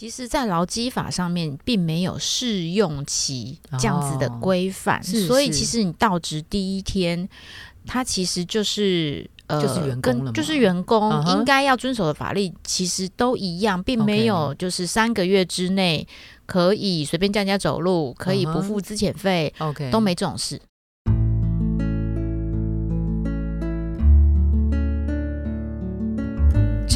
其实，在劳基法上面并没有试用期这样子的规范，所以其实你到职第一天，它其实就是呃，就是员工了，就是员工应该要遵守的法律，其实都一样，并没有就是三个月之内可以随便叫人家走路，可以不付资遣费，OK，都没这种事。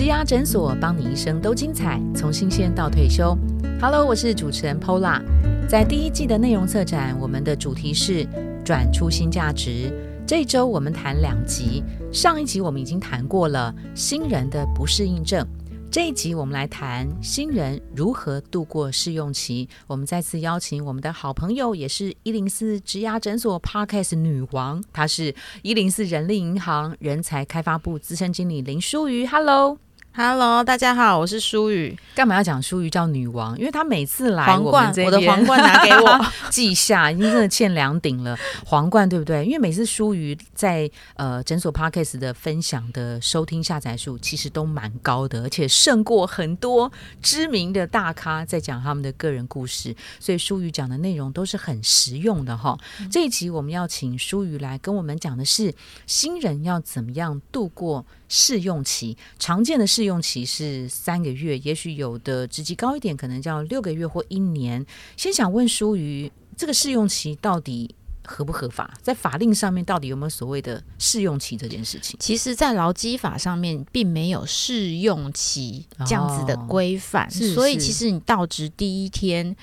植牙诊所，帮你一生都精彩，从新鲜到退休。Hello，我是主持人 Pola。在第一季的内容策展，我们的主题是转出新价值。这一周我们谈两集，上一集我们已经谈过了新人的不适应症。这一集我们来谈新人如何度过试用期。我们再次邀请我们的好朋友，也是一零四植牙诊所 Parkes 女王，她是一零四人力银行人才开发部资深经理林淑瑜。Hello。Hello，大家好，我是舒雨。干嘛要讲舒雨叫女王？因为她每次来皇冠，我的皇冠拿给我 记下，已经真的欠两顶了。皇冠对不对？因为每次舒雨在呃诊所 Parkes 的分享的收听下载数其实都蛮高的，而且胜过很多知名的大咖在讲他们的个人故事。所以舒雨讲的内容都是很实用的哈。这一集我们要请舒雨来跟我们讲的是新人要怎么样度过。试用期常见的试用期是三个月，也许有的职级高一点，可能叫六个月或一年。先想问淑瑜，这个试用期到底合不合法？在法令上面到底有没有所谓的试用期这件事情？其实，在劳基法上面并没有试用期这样子的规范，所以其实你到职第一天，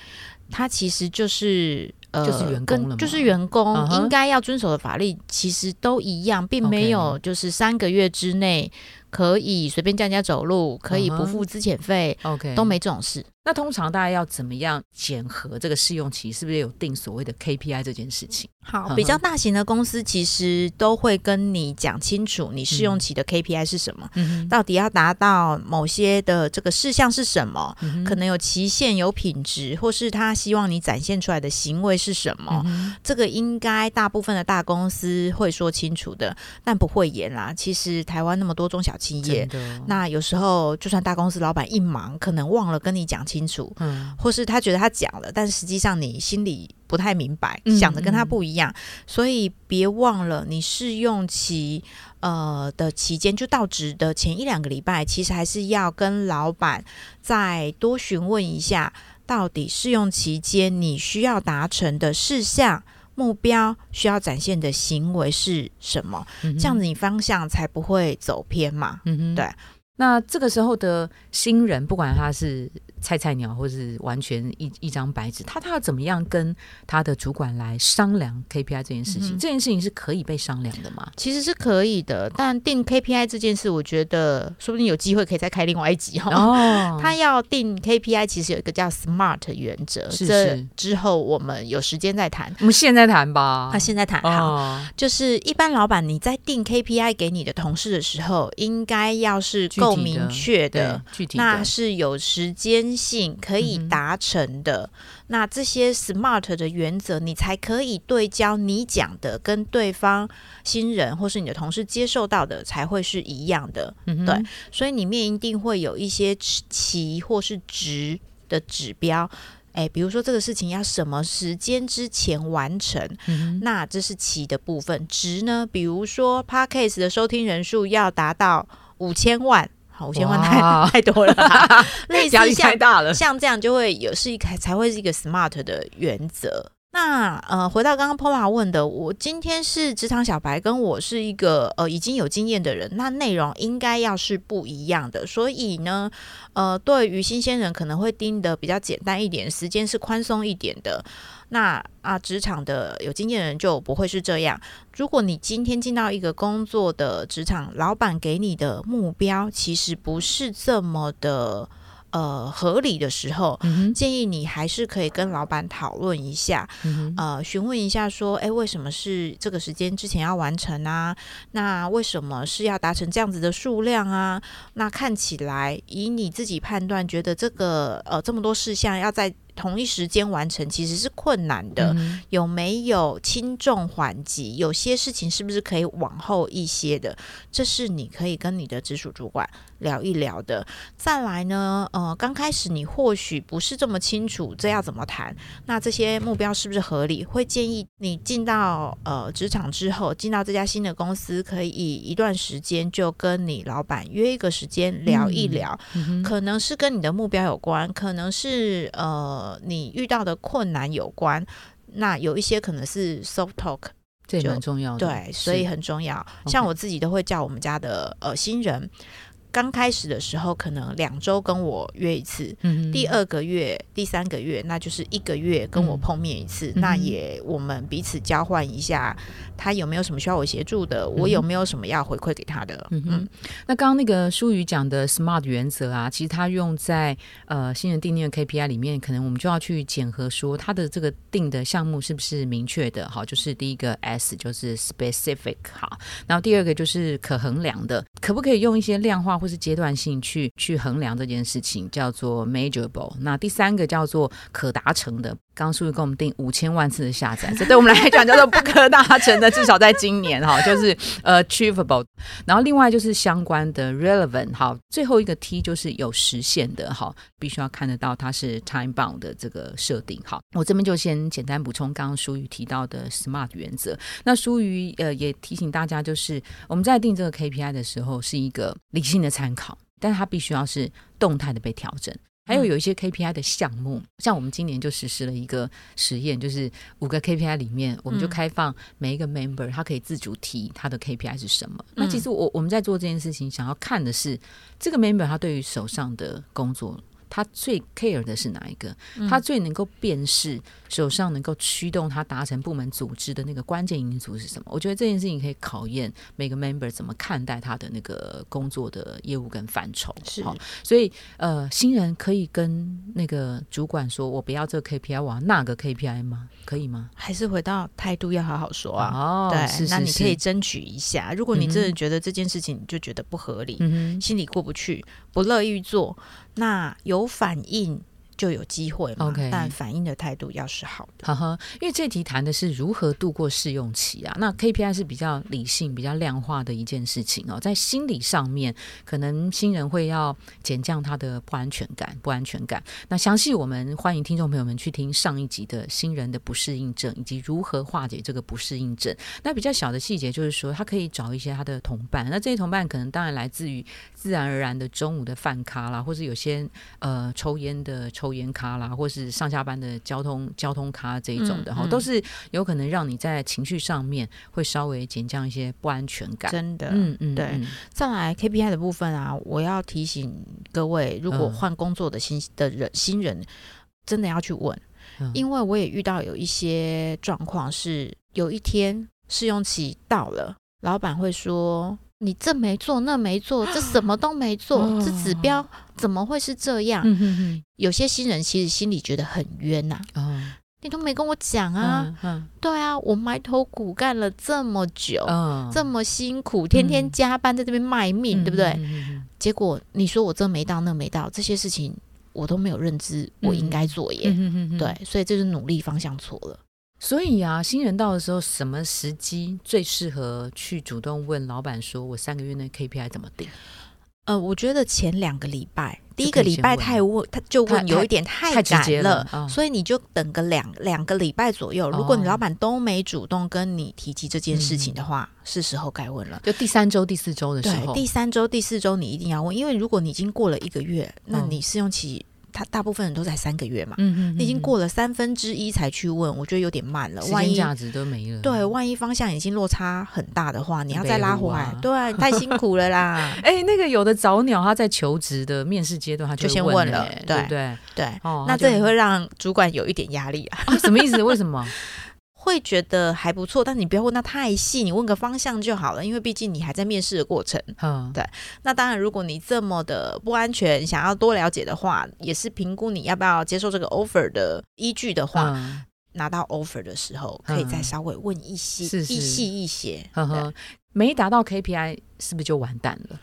它其实就是呃，就是员工了，就是员工应该要遵守的法律，其实都一样，并没有就是三个月之内可以随便叫人家走路，可以不付资遣费，OK，都没这种事。那通常大家要怎么样检核这个试用期？是不是有定所谓的 KPI 这件事情？好，比较大型的公司其实都会跟你讲清楚，你试用期的 KPI 是什么，嗯到底要达到某些的这个事项是什么，可能有期限、有品质，或是他希望你展现出来的行为是什么。这个应该大部分的大公司会说清楚的，但不会严啦。其实台湾那么多中小企业，那有时候就算大公司老板一忙，可能忘了跟你讲。清楚，嗯，或是他觉得他讲了，但实际上你心里不太明白，想的跟他不一样，所以别忘了，你试用期呃的期间就到职的前一两个礼拜，其实还是要跟老板再多询问一下，到底试用期间你需要达成的事项、目标、需要展现的行为是什么，这样子你方向才不会走偏嘛。嗯对。那这个时候的新人，不管他是。菜菜鸟，或是完全一一张白纸，他他要怎么样跟他的主管来商量 KPI 这件事情？这件事情是可以被商量的吗？其实是可以的，但定 KPI 这件事，我觉得说不定有机会可以再开另外一集哈。哦，他要定 KPI，其实有一个叫 SMART 原则，是之后我们有时间再谈。我们现在谈吧。他现在谈好，就是一般老板你在定 KPI 给你的同事的时候，应该要是够明确的，具体那是有时间。性可以达成的，那这些 SMART 的原则，你才可以对焦你讲的，跟对方新人或是你的同事接受到的才会是一样的。对，所以里面一定会有一些期或是值的指标。哎，比如说这个事情要什么时间之前完成，那这是期的部分。值呢，比如说 Podcast 的收听人数要达到五千万。五千万太太多了，类似太大了，像这样就会有是一个才会是一个 smart 的原则。那呃，回到刚刚 Pola 问的，我今天是职场小白，跟我是一个呃已经有经验的人，那内容应该要是不一样的。所以呢，呃，对于新鲜人可能会盯的比较简单一点，时间是宽松一点的。那啊，职场的有经验的人就不会是这样。如果你今天进到一个工作的职场，老板给你的目标其实不是这么的。呃，合理的时候，建议你还是可以跟老板讨论一下，呃，询问一下说，哎，为什么是这个时间之前要完成啊？那为什么是要达成这样子的数量啊？那看起来以你自己判断，觉得这个呃这么多事项要在同一时间完成，其实是困难的。有没有轻重缓急？有些事情是不是可以往后一些的？这是你可以跟你的直属主管聊一聊的。再来呢，呃，刚开始你或许不是这么清楚，这要怎么谈？那这些目标是不是合理？会建议你进到呃职场之后，进到这家新的公司，可以一段时间就跟你老板约一个时间聊一聊，可能是跟你的目标有关，可能是呃你遇到的困难有关。那有一些可能是 soft talk，这蛮重要的，对，所以很重要。像我自己都会叫我们家的呃新人。刚开始的时候，可能两周跟我约一次，第二个月、第三个月，那就是一个月跟我碰面一次。那也我们彼此交换一下，他有没有什么需要我协助的，我有没有什么要回馈给他的。嗯嗯。那刚刚那个舒宇讲的 SMART 原则啊，其实他用在呃新人定定的 KPI 里面，可能我们就要去检核说他的这个定的项目是不是明确的。好，就是第一个 S 就是 specific 好，然后第二个就是可衡量的，可不可以用一些量化？或是阶段性去去衡量这件事情，叫做 measurable。那第三个叫做可达成的。刚刚苏宇给我们定五千万次的下载，这 对我们来讲叫做不可大成的。至少在今年哈，就是 achievable。然后另外就是相关的 relevant。好，最后一个 T 就是有实现的哈，必须要看得到它是 time bound 的这个设定。好，我这边就先简单补充刚刚舒宇提到的 SMART 原则。那舒宇呃也提醒大家，就是我们在定这个 KPI 的时候是一个理性的。参考，但是它必须要是动态的被调整。还有有一些 KPI 的项目，像我们今年就实施了一个实验，就是五个 KPI 里面，我们就开放每一个 member 他可以自主提他的 KPI 是什么。那其实我我们在做这件事情，想要看的是这个 member 他对于手上的工作。他最 care 的是哪一个？他最能够辨识手上能够驱动他达成部门组织的那个关键因素是什么？我觉得这件事情可以考验每个 member 怎么看待他的那个工作的业务跟范畴。是，所以呃，新人可以跟那个主管说：“我不要这个 KPI，我要那个 KPI 吗？可以吗？”还是回到态度要好好说啊？哦，对，那你可以争取一下。如果你真的觉得这件事情你就觉得不合理，心里过不去，不乐意做。那有反应。就有机会嘛？但反应的态度要是好的。呵呵，因为这题谈的是如何度过试用期啊。那 KPI 是比较理性、比较量化的一件事情哦。在心理上面，可能新人会要减降他的不安全感、不安全感。那详细我们欢迎听众朋友们去听上一集的新人的不适应症，以及如何化解这个不适应症。那比较小的细节就是说，他可以找一些他的同伴。那这些同伴可能当然来自于自然而然的中午的饭咖啦，或是有些呃抽烟的抽。烟咖啦，或是上下班的交通交通咖这一种的哈，都是有可能让你在情绪上面会稍微减降一些不安全感。真的，嗯嗯，对。再来 KPI 的部分啊，我要提醒各位，如果换工作的新的人新人，真的要去问，因为我也遇到有一些状况是，有一天试用期到了，老板会说。你这没做，那没做，这什么都没做，这指标怎么会是这样？有些新人其实心里觉得很冤呐。你都没跟我讲啊！对啊，我埋头苦干了这么久，这么辛苦，天天加班在这边卖命，对不对？结果你说我这没到，那没到，这些事情我都没有认知，我应该做耶。对，所以这是努力方向错了。所以啊，新人到的时候，什么时机最适合去主动问老板说：“我三个月内 KPI 怎么定？”呃，我觉得前两个礼拜，第一个礼拜太问，他就问有一点太赶了，所以你就等个两两个礼拜左右。如果你老板都没主动跟你提及这件事情的话，是时候该问了。就第三周、第四周的时候，第三周、第四周你一定要问，因为如果你已经过了一个月，那你试用期。他大部分人都在三个月嘛，嗯嗯已经过了三分之一才去问，我觉得有点慢了。万一价值都没了，对，万一方向已经落差很大的话，你要再拉回来，对，太辛苦了啦。哎，那个有的早鸟他在求职的面试阶段，他就先问了，对对对，哦，那这也会让主管有一点压力啊。什么意思？为什么？会觉得还不错，但你不要问他太细，你问个方向就好了，因为毕竟你还在面试的过程。嗯，对。那当然，如果你这么的不安全，想要多了解的话，也是评估你要不要接受这个 offer 的依据的话，拿到 offer 的时候可以再稍微问一些、一细一些。呵呵，没达到 KPI 是不是就完蛋了？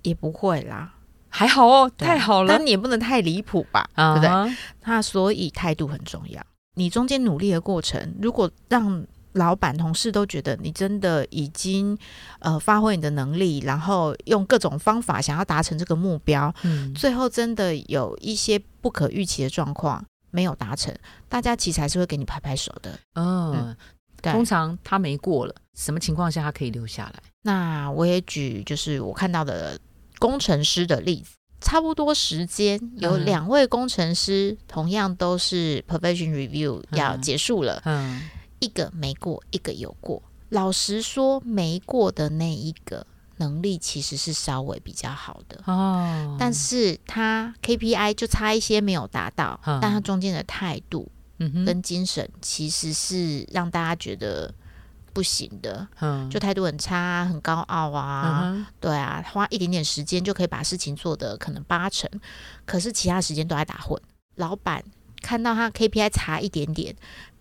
也不会啦。还好哦，太好了，但你也不能太离谱吧，对不对？那所以态度很重要。你中间努力的过程，如果让老板、同事都觉得你真的已经呃发挥你的能力，然后用各种方法想要达成这个目标，嗯，最后真的有一些不可预期的状况没有达成，大家其实还是会给你拍拍手的。嗯，通常他没过了，什么情况下他可以留下来？那我也举就是我看到的。工程师的例子，差不多时间有两位工程师，同样都是 profession review 要结束了，嗯，一个没过，一个有过。老实说，没过的那一个能力其实是稍微比较好的。哦，但是他 KPI 就差一些没有达到，但他中间的态度跟精神其实是让大家觉得。不行的，就态度很差，很高傲啊，对啊，花一点点时间就可以把事情做得可能八成，可是其他时间都在打混。老板看到他 KPI 差一点点，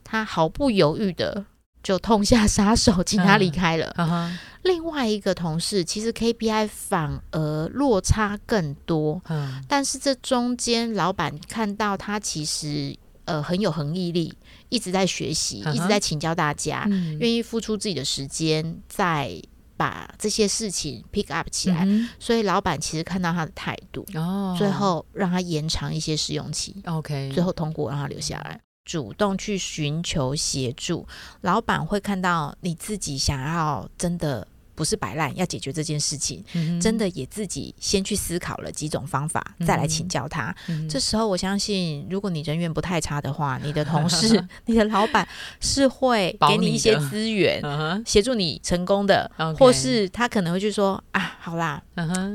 他毫不犹豫的就痛下杀手，请他离开了。另外一个同事其实 KPI 反而落差更多，但是这中间老板看到他其实。呃，很有恒毅力，一直在学习，一直在请教大家，愿意付出自己的时间，再把这些事情 pick up 起来。所以老板其实看到他的态度，哦，最后让他延长一些试用期，OK，最后通过让他留下来，主动去寻求协助。老板会看到你自己想要真的。不是摆烂，要解决这件事情，真的也自己先去思考了几种方法，再来请教他。这时候，我相信，如果你人缘不太差的话，你的同事、你的老板是会给你一些资源，协助你成功的，或是他可能会去说啊，好啦，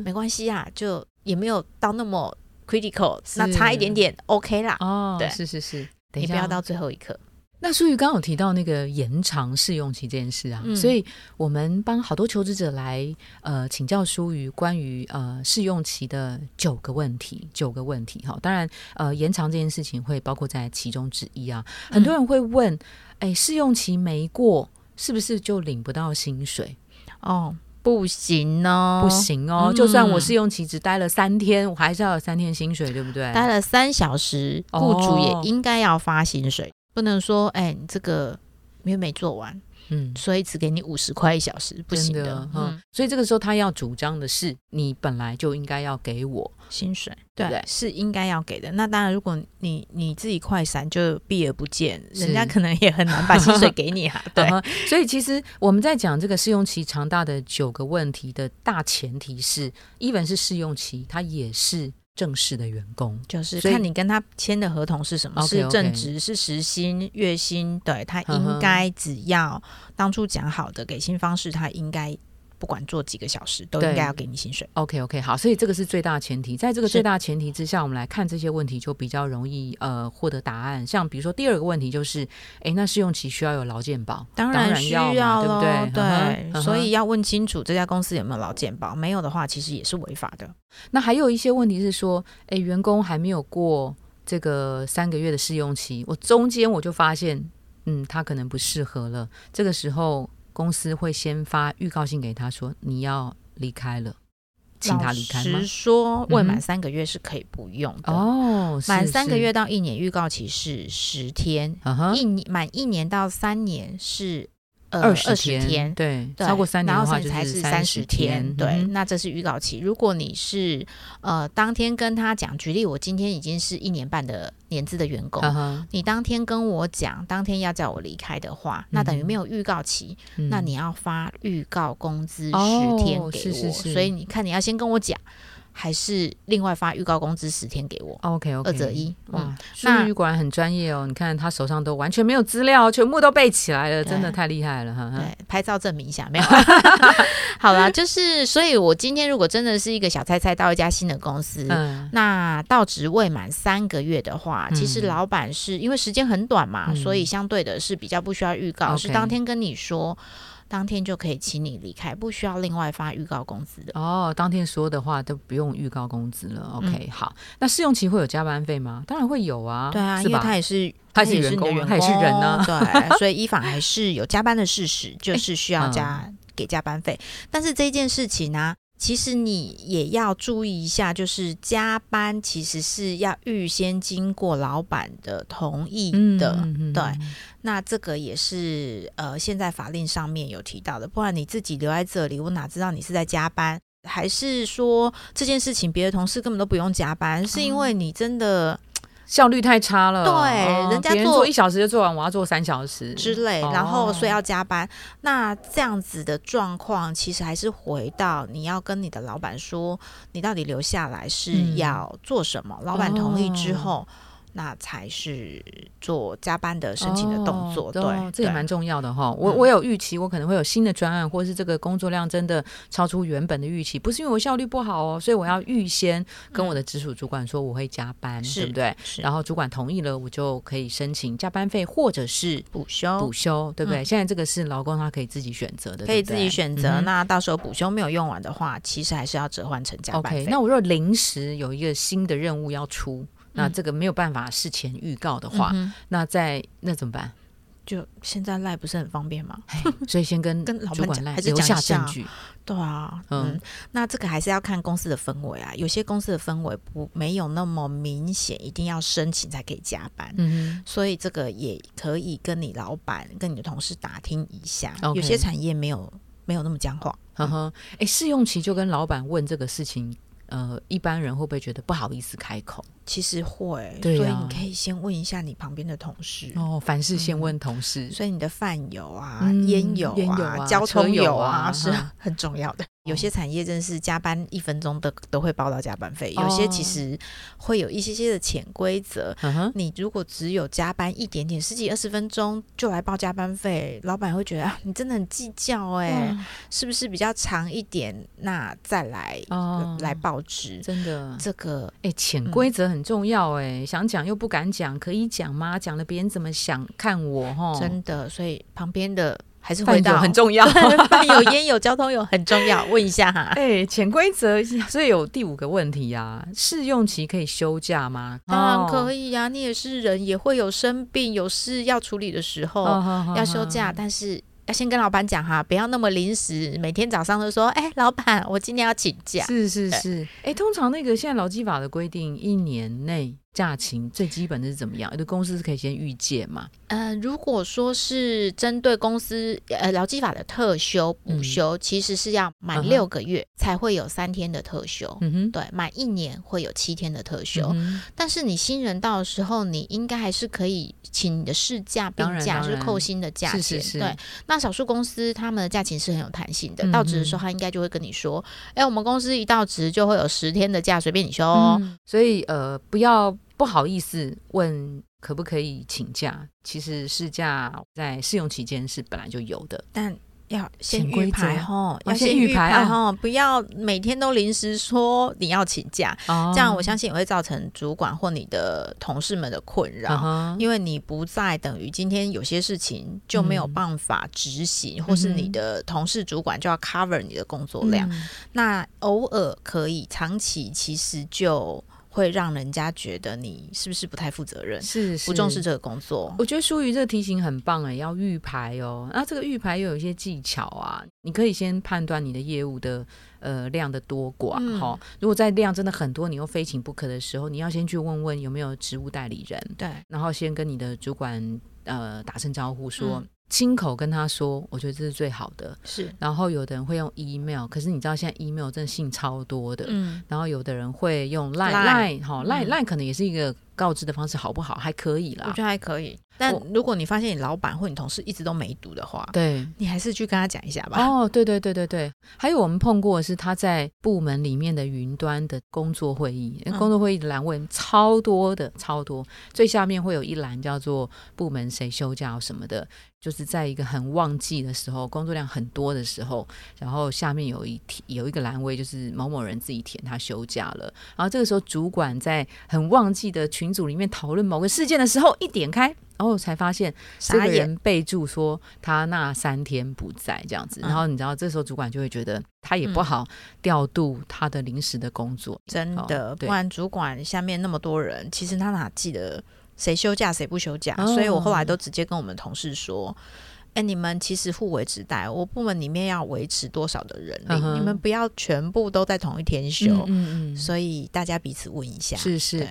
没关系啊，就也没有到那么 critical，那差一点点 OK 啦。哦，对，是是是，你不要到最后一刻。那淑宇刚刚有提到那个延长试用期这件事啊，所以我们帮好多求职者来呃请教淑宇关于呃试用期的九个问题，九个问题哈。当然呃延长这件事情会包括在其中之一啊。很多人会问，哎，试用期没过是不是就领不到薪水？哦，不行哦，不行哦，就算我试用期只待了三天，我还是要有三天薪水，对不对？待了三小时，雇主也应该要发薪水。不能说，哎，你这个因为没做完，嗯，所以只给你五十块一小时，不行的，嗯。所以这个时候他要主张的是，你本来就应该要给我薪水，对，是应该要给的。那当然，如果你你自己快闪就避而不见，人家可能也很难把薪水给你啊。对，所以其实我们在讲这个试用期长大的九个问题的大前提是，even 是试用期，它也是。正式的员工就是看你跟他签的合同是什么，是正职是时薪月薪，对他应该只要当初讲好的给薪方式，他应该。不管做几个小时，都应该要给你薪水。OK OK，好，所以这个是最大前提。在这个最大前提之下，我们来看这些问题，就比较容易呃获得答案。像比如说第二个问题就是，哎，那试用期需要有劳健保？当然需要，对不对？对，所以要问清楚这家公司有没有劳健保。没有的话，其实也是违法的。那还有一些问题是说，哎，员工还没有过这个三个月的试用期，我中间我就发现，嗯，他可能不适合了。这个时候。公司会先发预告信给他说你要离开了，请他离开吗？说未满三个月是可以不用的哦。满三个月到一年预告期是十天，一年满一年到三年是。二十天，对，超过三年的话才是三十天，对，那这是预告期。如果你是呃当天跟他讲，举例，我今天已经是一年半的年资的员工，你当天跟我讲，当天要叫我离开的话，那等于没有预告期，那你要发预告工资十天给我，所以你看你要先跟我讲。还是另外发预告工资十天给我，OK OK，二择一。哇，淑宇果然很专业哦！你看他手上都完全没有资料，全部都背起来了，真的太厉害了哈！对，拍照证明一下没有？好啦，就是所以，我今天如果真的是一个小菜菜到一家新的公司，那到职未满三个月的话，其实老板是因为时间很短嘛，所以相对的是比较不需要预告，是当天跟你说。当天就可以请你离开，不需要另外发预告工资的哦。当天说的话都不用预告工资了。OK，好，那试用期会有加班费吗？当然会有啊。对啊，因为他也是他也是员工，他也是人呢。对，所以依法还是有加班的事实，就是需要加给加班费。但是这件事情呢，其实你也要注意一下，就是加班其实是要预先经过老板的同意的，对。那这个也是呃，现在法令上面有提到的，不然你自己留在这里，我哪知道你是在加班，还是说这件事情别的同事根本都不用加班，是因为你真的。效率太差了，对，人家做一小时就做完，我要做三小时之类，然后所以要加班。那这样子的状况，其实还是回到你要跟你的老板说，你到底留下来是要做什么？老板同意之后。那才是做加班的申请的动作，对，这也蛮重要的哈。我我有预期，我可能会有新的专案，或者是这个工作量真的超出原本的预期，不是因为我效率不好哦，所以我要预先跟我的直属主管说我会加班，对不对？然后主管同意了，我就可以申请加班费或者是补休，补休，对不对？现在这个是劳工他可以自己选择的，可以自己选择。那到时候补休没有用完的话，其实还是要折换成加班费。那我若临时有一个新的任务要出。那这个没有办法事前预告的话，那在那怎么办？就现在赖不是很方便吗？所以先跟 跟老板赖留下证据。对啊，嗯，那这个还是要看公司的氛围啊。有些公司的氛围不没有那么明显，一定要申请才可以加班。嗯所以这个也可以跟你老板、跟你的同事打听一下。有些产业没有没有那么僵化。呵呵，哎，试用期就跟老板问这个事情。呃，一般人会不会觉得不好意思开口？其实会，所以你可以先问一下你旁边的同事哦。凡事先问同事，所以你的饭友啊、烟友啊、交通友啊是很重要的。有些产业真是加班一分钟都都会报到加班费，有些其实会有一些些的潜规则。你如果只有加班一点点，十几二十分钟就来报加班费，老板会觉得啊，你真的很计较哎，是不是比较长一点，那再来来报职？真的，这个哎，潜规则很重要哎，想讲又不敢讲，可以讲吗？讲了别人怎么想看我？哈，真的，所以旁边的。还是回到很重要，有烟有交通有很重要，问一下哈。哎，潜规则，所以有第五个问题呀，试用期可以休假吗？当然可以呀，你也是人，也会有生病有事要处理的时候，要休假，但是要先跟老板讲哈，不要那么临时，每天早上都说，哎，老板，我今天要请假。是是是，哎，通常那个现在劳基法的规定，一年内。假期最基本的是怎么样？有的公司是可以先预借嘛？呃，如果说是针对公司呃劳基法的特休补休，其实是要满六个月才会有三天的特休。嗯哼，对，满一年会有七天的特休。但是你新人到的时候，你应该还是可以请你的事假、病假，就是扣薪的假钱。对，那少数公司他们的假期是很有弹性的。到职的时候，他应该就会跟你说：“哎，我们公司一到职就会有十天的假，随便你休。”哦。所以呃，不要。不好意思问可不可以请假？其实试驾在试用期间是本来就有的，但要先预排哈，要先预排哈，不要每天都临时说你要请假，这样我相信也会造成主管或你的同事们的困扰，因为你不在，等于今天有些事情就没有办法执行，或是你的同事主管就要 cover 你的工作量，那偶尔可以，长期其实就。会让人家觉得你是不是不太负责任，是不重视这个工作？我觉得淑瑜这个提醒很棒哎，要预排哦。那这个预排又有一些技巧啊，你可以先判断你的业务的呃量的多寡哈。如果在量真的很多，你又非请不可的时候，你要先去问问有没有职务代理人，对，然后先跟你的主管呃打声招呼说。亲口跟他说，我觉得这是最好的。是，然后有的人会用 email，可是你知道现在 email 真的信超多的。嗯，然后有的人会用 line line，哈，line line 可能也是一个。告知的方式好不好？还可以啦，我觉得还可以。但如果你发现你老板或你同事一直都没读的话，对你还是去跟他讲一下吧。哦，对对对对对。还有我们碰过的是他在部门里面的云端的工作会议，工作会议的栏位超多的，超多。最下面会有一栏叫做部门谁休假什么的，就是在一个很旺季的时候，工作量很多的时候，然后下面有一有一个栏位，就是某某人自己填他休假了。然后这个时候主管在很旺季的。群组里面讨论某个事件的时候，一点开，然后才发现这个人备注说他那三天不在这样子，然后你知道这时候主管就会觉得他也不好调度他的临时的工作，真的，不然主管下面那么多人，其实他哪记得谁休假谁不休假？所以我后来都直接跟我们同事说。哎，你们其实互为指代，我部门里面要维持多少的人力，你们不要全部都在同一天休，嗯嗯嗯，所以大家彼此问一下，是是，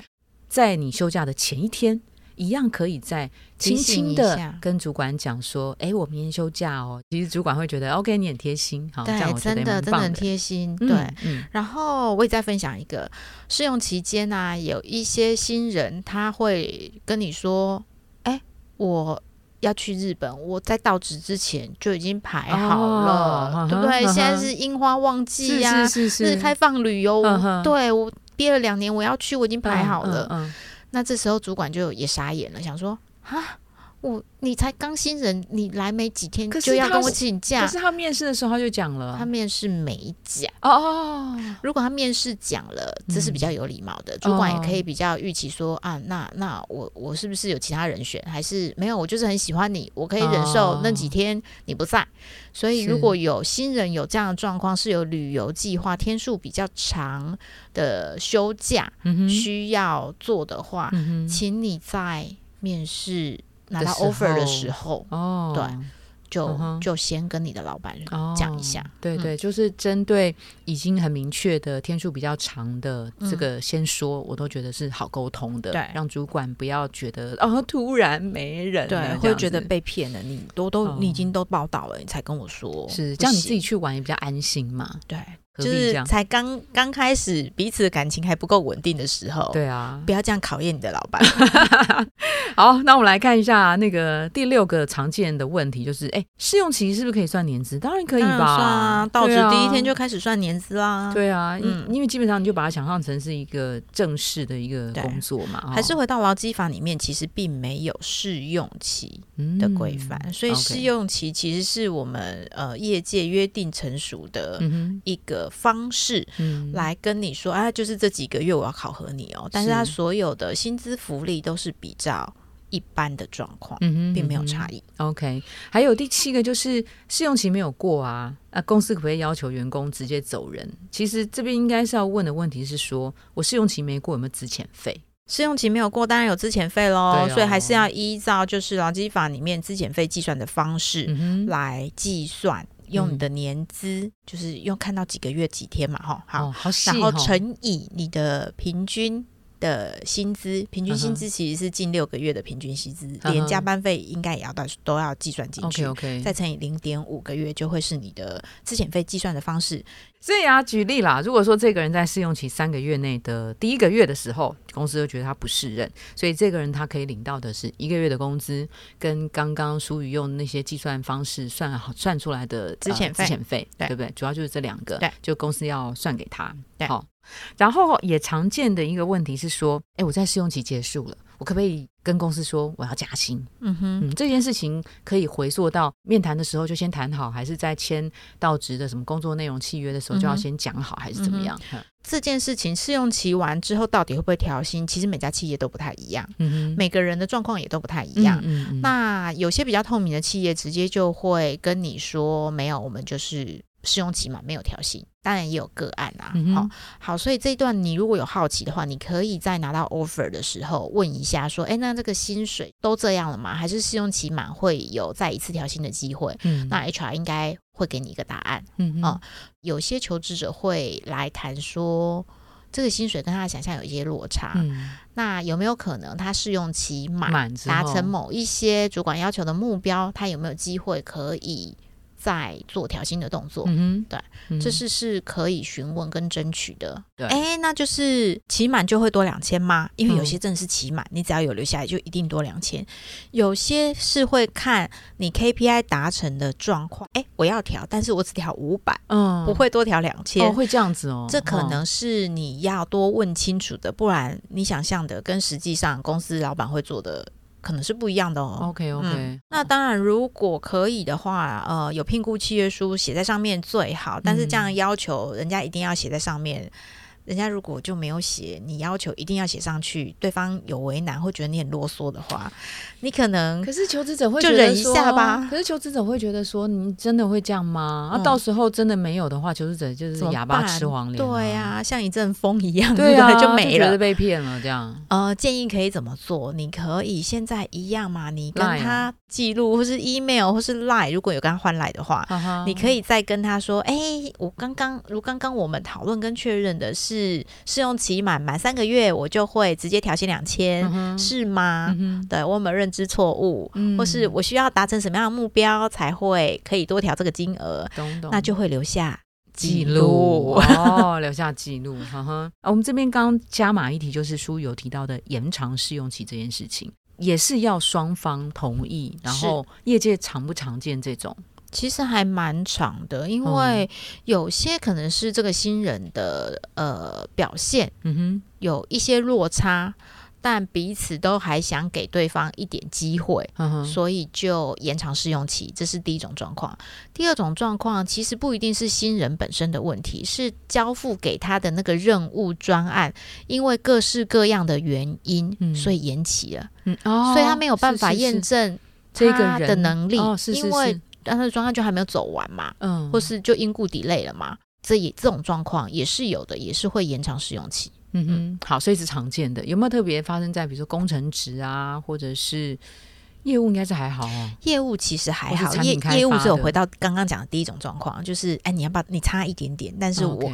在你休假的前一天，一样可以在轻轻的跟主管讲说：“哎，我明天休假哦。”其实主管会觉得 OK，你很贴心，好，这样对，我觉得真的真的很。贴心，嗯对。，嗯然后我也再分享一个，试用期间呢、有一些新人他会跟你说：“哎，我要去日本，我在到职之前就已经排好了，哦对不对？嗯现在是樱花旺季是呀、是是是，是开放旅游，嗯对我憋了两年，我要去，我已经排好了。那这时候主管就也傻眼了，想说：啊，我你才刚新人，你来没几天就要跟我请假可。是他面试的时候他就讲了，他面试没讲。哦哦，如果他面试讲了，这是比较有礼貌的，主管也可以比较预期说啊，那那我我是不是有其他人选，还是没有？我就是很喜欢你，我可以忍受哦那几天你不在。所以如果有新人有这样的状况，是有旅游计划天数比较长的休假嗯，需要做的话，嗯，请你在面试拿到 offer 的时候，哦，对就、就先跟你的老板哦讲一下。对对，就是针对已经很明确的天数比较长的这嗯个先说，我都觉得是好沟通的，对让主管不要觉得哦突然没人，对，会觉得被骗了。你都都、哦你已经都报道了，你才跟我说，是这样，你自己去玩也比较安心嘛，对，就是？才刚刚开始彼此的感情还不够稳定的时候，，对啊，不要这样考验你的老板。好，那我们来看一下那个第六个常见的问题，就是哎，试用期是不是可以算年资？当然可以吧，算啊，到职第一天就开始算年资啦。，对啊，因、嗯。因为基本上你就把它想象成是一个正式的一个工作嘛，还是哦回到劳基法里面，其实并没有试用期的规范，嗯所以试用期其实是我们呃业界约定成熟的嗯一个方式。嗯，来跟你说，啊，就是这几个月我要考核你哦，但是他所有的薪资福利都是比较一般的状况，嗯哼，并没有差异。OK，还有第七个就是试用期没有过啊，啊，公司可不可以要求员工直接走人？其实这边应该是要问的问题是说，我试用期没过有没有资遣费？试用期没有过，当然有资遣费喽，哦所以还是要依照就是劳基法里面资遣费计算的方式来计算，用你的年资，就是用看到几个月几天嘛，哈，好，哦，好细然后哦乘以你的平均。的薪资，平均薪资其实是近六个月的平均薪资，连加班费应该也要到都要计算进去，OK，再乘以零点五个月，就会是你的资遣费计算的方式。所以啊，举例啦，如果说这个人在试用期三个月内的第一个月的时候，公司就觉得他不适任，所以这个人他可以领到的是一个月的工资，跟刚刚淑宇用那些计算方式算好算出来的资遣费对对不对？主要就是这两个，对，就公司要算给他，对好。然后也常见的一个问题是说，哎，我在试用期结束了，我可不可以跟公司说我要加薪？嗯哼，嗯，这件事情可以回溯到面谈的时候就先谈好，还是在签到职的什么工作内容契约的时候就要先讲好，还是怎么样？这件事情试用期完之后，到底会不会调薪？其实每家企业都不太一样，嗯，每个人的状况也都不太一样。那有些比较透明的企业，直接就会跟你说，没有，我们就是试用期嘛，没有调薪。当然也有个案啊，好、嗯哼好，所以这一段你如果有好奇的话，你可以在拿到 offer 的时候问一下，说，哎，那这个薪水都这样了吗？还是试用期满会有再一次调薪的机会？嗯那 HR 应该会给你一个答案。嗯哦有些求职者会来谈说，这个薪水跟他的想象有一些落差。嗯那有没有可能他试用期满满达成某一些主管要求的目标，他有没有机会可以再做调薪的动作？嗯对嗯这是是可以询问跟争取的。对哎，那就是期满就会多两千吗？因为有嗯些真的是期满，你只要有留下来就一定多两千。有些是会看你 KPI 达成的状况。哎，我要调，但是我只调五百，嗯不会多调两千。哦会这样子哦，这可哦能是你要多问清楚的，不然你想象的跟实际上公司老板会做的可能是不一样的哦。OK OK，嗯那当然，如果可以的话，呃，有聘雇契约书写在上面最好，但是这样要求人家一定要写在上面，人家如果就没有写，你要求一定要写上去，对方有为难或觉得你很啰嗦的话，你可能可是求职者会就忍一下吧。可是求职者会觉得说，你真的会这样吗？啊，到时候真的没有的话，求职者就是哑巴吃黄连。对呀，像一阵风一样，对啊，就没了，被骗了这样。呃，建议可以怎么做？你可以现在一样嘛，你跟他记录，或是 email，或是 line，如果有跟他换 line 的话，你可以再跟他说，哎，我刚刚如刚刚我们讨论跟确认的是。是试用期满满三个月，我就会直接调薪两千，是吗？对我有没有认知错误，或是我需要达成什么样的目标才会可以多调这个金额？那就会留下记录 哦，留下记录。哈哈，我们这边刚加码一题，就是书有提到的延长试用期这件事情，也是要双方同意。然后业界常不常见这种？其实还蛮长的，因为有些可能是这个新人的呃表现，嗯哼，有一些落差，但彼此都还想给对方一点机会，所以就延长试用期，这是第一种状况。第二种状况其实不一定是新人本身的问题，是交付给他的那个任务专案，因为各式各样的原因，所以延期了，嗯，哦，所以他没有办法验证这个人的能力，因为。但他的专案就还没有走完嘛，嗯，或是就因故抵累了嘛，这也这种状况也是有的，也是会延长试用期。嗯哼，好，所以是常见的。有没有特别发生在比如说工程职啊，或者是业务？应该是还好哦。业务其实还好，业业务只有回到刚刚讲的第一种状况，就是哎，你要把你差一点点，但是我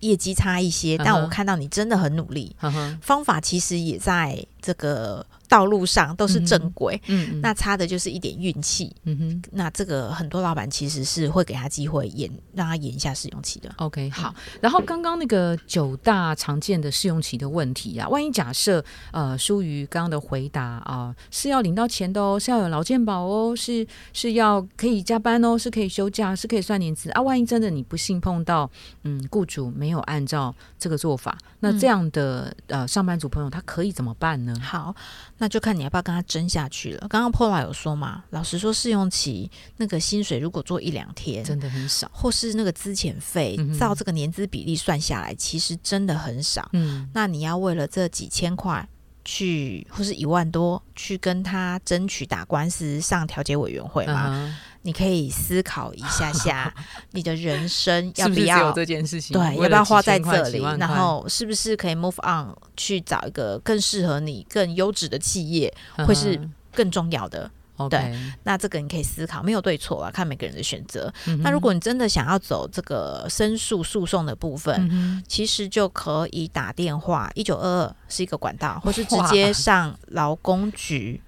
业绩差一些，但我看到你真的很努力，方法其实也在这个。道路上都是正轨，嗯，那差的就是一点运气，嗯哼。那这个很多老板其实是会给他机会演，让他演一下试用期的。OK，好。然后刚刚那个九大常见的试用期的问题啊，万一假设呃，疏于刚刚的回答啊，是要领到钱的哦，是要有劳健保哦，是是要可以加班哦，是可以休假，是可以算年资啊。万一真的你不幸碰到嗯，雇主没有按照这个做法，那这样的呃上班族朋友他可以怎么办呢？好。那就看你要不要跟他争下去了。刚刚 Paula 有说嘛，老实说，试用期那个薪水如果做一两天，真的很少，或是那个资遣费照这个年资比例算下来，其实真的很少。嗯，那你要为了这几千块去，或是一万多去跟他争取打官司上调解委员会嘛？你可以思考一下下，你的人生要不要这件事情？对，要不要花在这里？然后是不是可以 move on 去找一个更适合你、更优质的企业，会是更重要的？对，那这个你可以思考，没有对错啊，看每个人的选择。那如果你真的想要走这个申诉诉讼的部分，其实就可以打电话一九二二是一个管道，或是直接上劳工局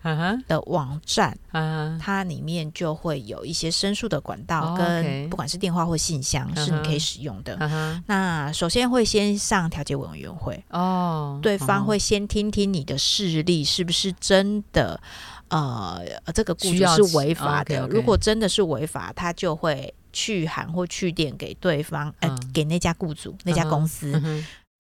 的网站，它里面就会有一些申诉的管道，跟不管是电话或信箱是你可以使用的。那首先会先上调解委员会哦，对方会先听听你的事例是不是真的。呃，这个雇主是违法的。如果真的是违法，他就会去函或去电给对方，呃，给那家雇主、那家公司，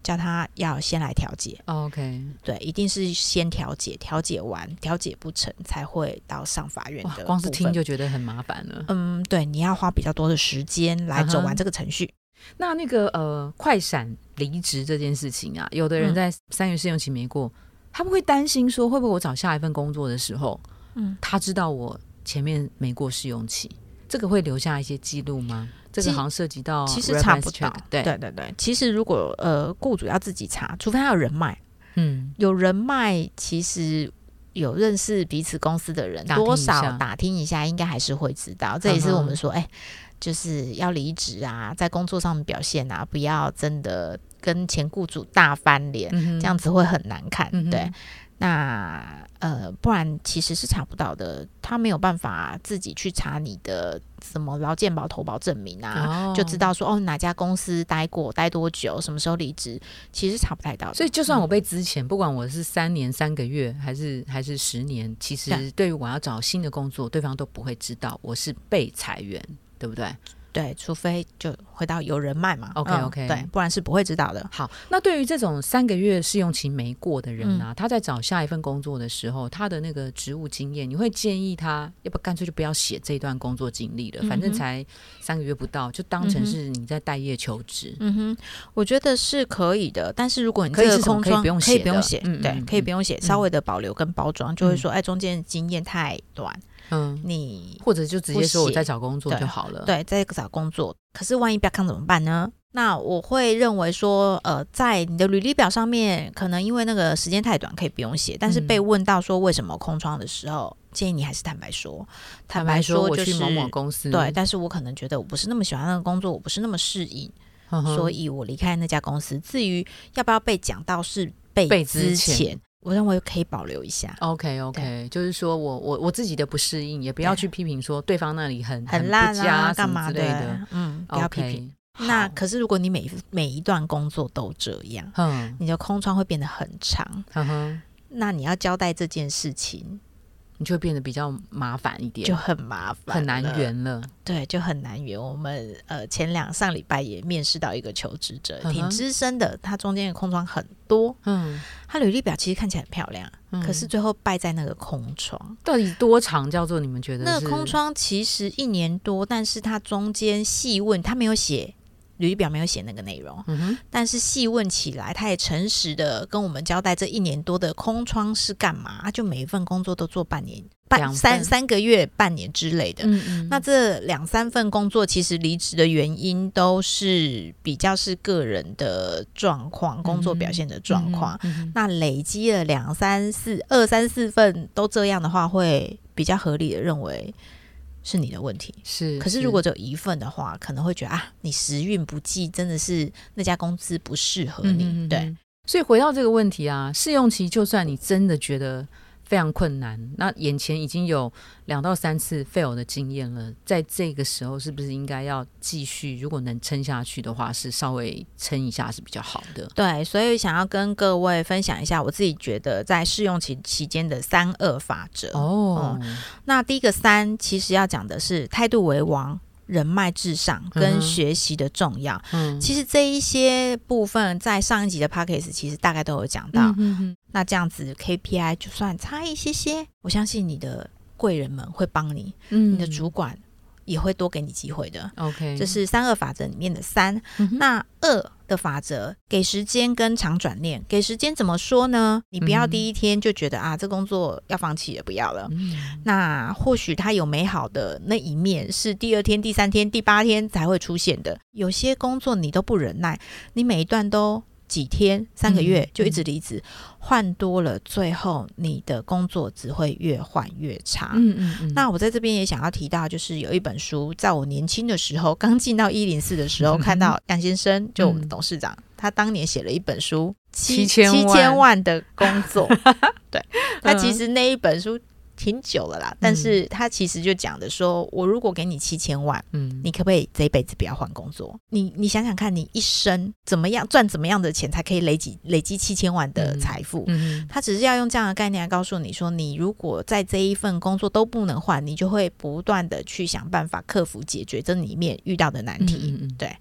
叫他要先来调解。OK，对，一定是先调解，调解完调解不成，才会到上法院的。光是听就觉得很麻烦了。嗯，对，你要花比较多的时间来走完这个程序。那那个呃，快闪离职这件事情啊，有的人在三月试用期没过。他们会担心说会不会我找下一份工作的时候，嗯，他知道我前面没过试用期，这个会留下一些记录吗？这个好像涉及到其实查不到，对对对对。其实如果呃雇主要自己查，除非他有人脉，嗯，有人脉，其实有认识彼此公司的人，多少打听一下，应该还是会知道。这也是我们说，哎，就是要离职啊，在工作上面表现啊，不要真的。跟前雇主大翻脸，这样子会很难看。对，那呃，不然其实是查不到的。他没有办法自己去查你的什么劳健保投保证明啊，就知道说哦哪家公司待过，待多久，什么时候离职，其实查不太到。所以就算我被资遣，不管我是三年三个月，还是还是十年，其实对于我要找新的工作，对方都不会知道我是被裁员，对不对？对，除非就回到有人脉嘛。OK，嗯 OK 对，不然是不会知道的。好，那对于这种三个月试用期没过的人呢啊，他在找下一份工作的时候，他的那个职务经验，你会建议他要不干脆就不要写这段工作经历了，反正才三个月不到，就当成是你在待业求职。嗯哼，我觉得是可以的，但是如果你可以这个空窗可以不用写的。不用写，对可以不用写，稍微的保留跟包装，就会说，哎，中间的经验太短，嗯，你或者就直接说我在找工作对就好了。，对在找工作，可是万一不要看怎么办呢？那我会认为说，呃，在你的履历表上面，可能因为那个时间太短，可以不用写。但是嗯被问到说为什么空窗的时候，建议你还是坦白说，坦白白说我就是去某某公司，对，但是我可能觉得我不是那么喜欢那个工作，我不是那么适应，呵呵，所以我离开那家公司。至于要不要被讲到是被被之前，我认为可以保留一下。OK OK，就是说我我我自己的不适应，也不要去批评说对方那里很很不烂啊，干嘛之类的。嗯，不要批评。那可是如果你每每一段工作都这样，嗯你的空窗会变得很长。嗯哼，那你要交代这件事情你就会变得比较麻烦一点，就很麻烦，很难。圆了。对，就很难圆。我们呃前两上礼拜也面试到一个求职者，嗯挺资深的，他中间的空窗很多，嗯，他履历表其实看起来很漂亮，嗯可是最后败在那个空窗。到底多长叫做你们觉得那个空？窗其实一年多，但是他中间细问，他没有写履历表，没有写那个内容，嗯，但是细问起来，他也诚实的跟我们交代这一年多的空窗是干嘛，他就每一份工作都做半年、半两三三个月、半年之类的。嗯嗯那这两三份工作，其实离职的原因都是比较是个人的状况、工作表现的状况。，那累积了两三四、二三四份都这样的话，会比较合理的认为是你的问题。是。可是如果只有一份的话，可能会觉得啊，你时运不济，真的是那家公司不适合你。对，所以回到这个问题啊，试用期就算你真的觉得非常困难，那眼前已经有两到三次 fail 的经验了，在这个时候是不是应该要继续？如果能撑下去的话，是稍微撑一下是比较好的。对，所以想要跟各位分享一下，我自己觉得在试用期期间的三二法则。哦，那第一个三，其实要讲的是态度为王、人脉至上跟学习的重要。嗯，其实这一些部分在上一集的 p a c k a g e 其实大概都有讲到。嗯哼那这样子 KPI 就算差一些些，我相信你的贵人们会帮你，嗯你的主管也会多给你机会的。OK，这是三二法则里面的三。嗯那二的法则，给时间跟长转念。给时间怎么说呢？你不要嗯第一天就觉得、啊，这工作要放弃了，不要了。嗯那或许它有美好的那一面，是第二天、第三天、第八天才会出现的。有些工作你都不忍耐，你每一段都几天、三个月嗯就一直离职，换多了，最后你的工作只会越换越差。嗯嗯嗯，那我在这边也想要提到，就是有一本书，在我年轻的时候，刚进到一零四的时候，看到杨先生，就我们董事长，他当年写了一本书，七千七千万的工作。对他嗯其实那一本书挺久了啦，但是他其实就讲的说，我如果给你七千万，嗯你可不可以这一辈子不要换工作？你你想想看，你一生怎么样赚怎么样的钱才可以累积累积七千万的财富？嗯他只是要用这样的概念来告诉你说，你如果在这一份工作都不能换，你就会不断的去想办法克服解决这里面遇到的难题。嗯嗯嗯对，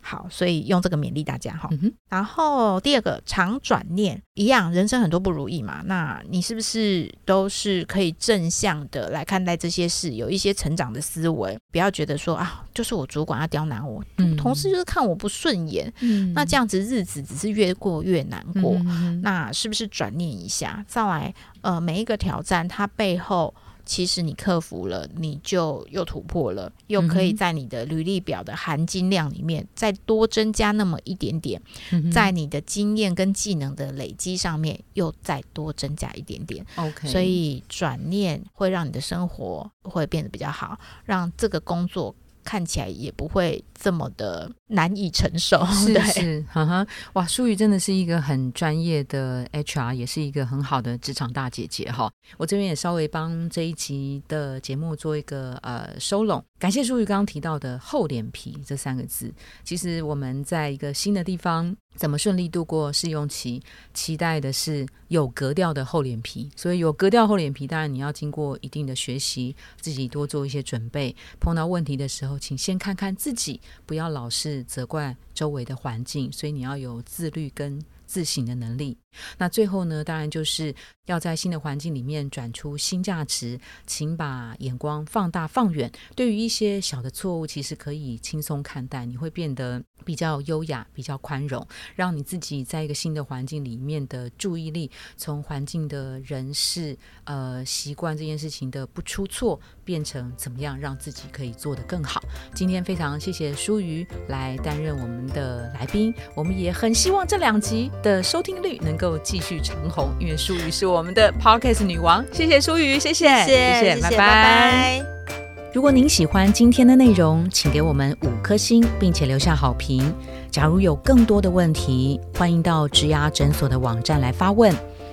好，所以用这个勉励大家哈。嗯然后第二个常转念一样，人生很多不如意嘛，那你是不是都是可以正向的来看待这些事，有一些成长的思维，不要觉得说啊，就是我主管要刁难我，嗯同事就是看我不顺眼，嗯那这样子日子只是越过越难过。嗯那是不是转念一下，再来呃每一个挑战，它背后其实你克服了，你就又突破了，又可以在你的履历表的含金量里面再多增加那么一点点，嗯在你的经验跟技能的累积上面又再多增加一点点，OK，所以转念会让你的生活会变得比较好，让这个工作。看起来也不会这么的难以承受，是对，是，哈哈，哇，舒瑜真的是一个很专业的 HR，也是一个很好的职场大姐姐哈。我这边也稍微帮这一集的节目做一个呃收拢。感谢淑玉刚刚提到的“厚脸皮”这三个字。其实我们在一个新的地方，怎么顺利度过试用期，期待的是有格调的厚脸皮。所以有格调厚脸皮，当然你要经过一定的学习，自己多做一些准备。碰到问题的时候，请先看看自己，不要老是责怪周围的环境。所以你要有自律跟自省的能力。那最后呢，当然就是要在新的环境里面转出新价值，请把眼光放大放远。对于一些小的错误，其实可以轻松看待，你会变得比较优雅、比较宽容，让你自己在一个新的环境里面的注意力，从环境的人事、呃习惯这件事情的不出错，变成怎么样让自己可以做得更好。今天非常谢谢舒瑜来担任我们的来宾，我们也很希望这两集的收听率能。够继续长红，因为舒瑜是我们的 Podcast 女王。谢谢舒瑜，谢谢，谢谢，拜拜。如果您喜欢今天的内容，请给我们五颗星，并且留下好评。假如有更多的问题，欢迎到植牙诊所的网站来发问。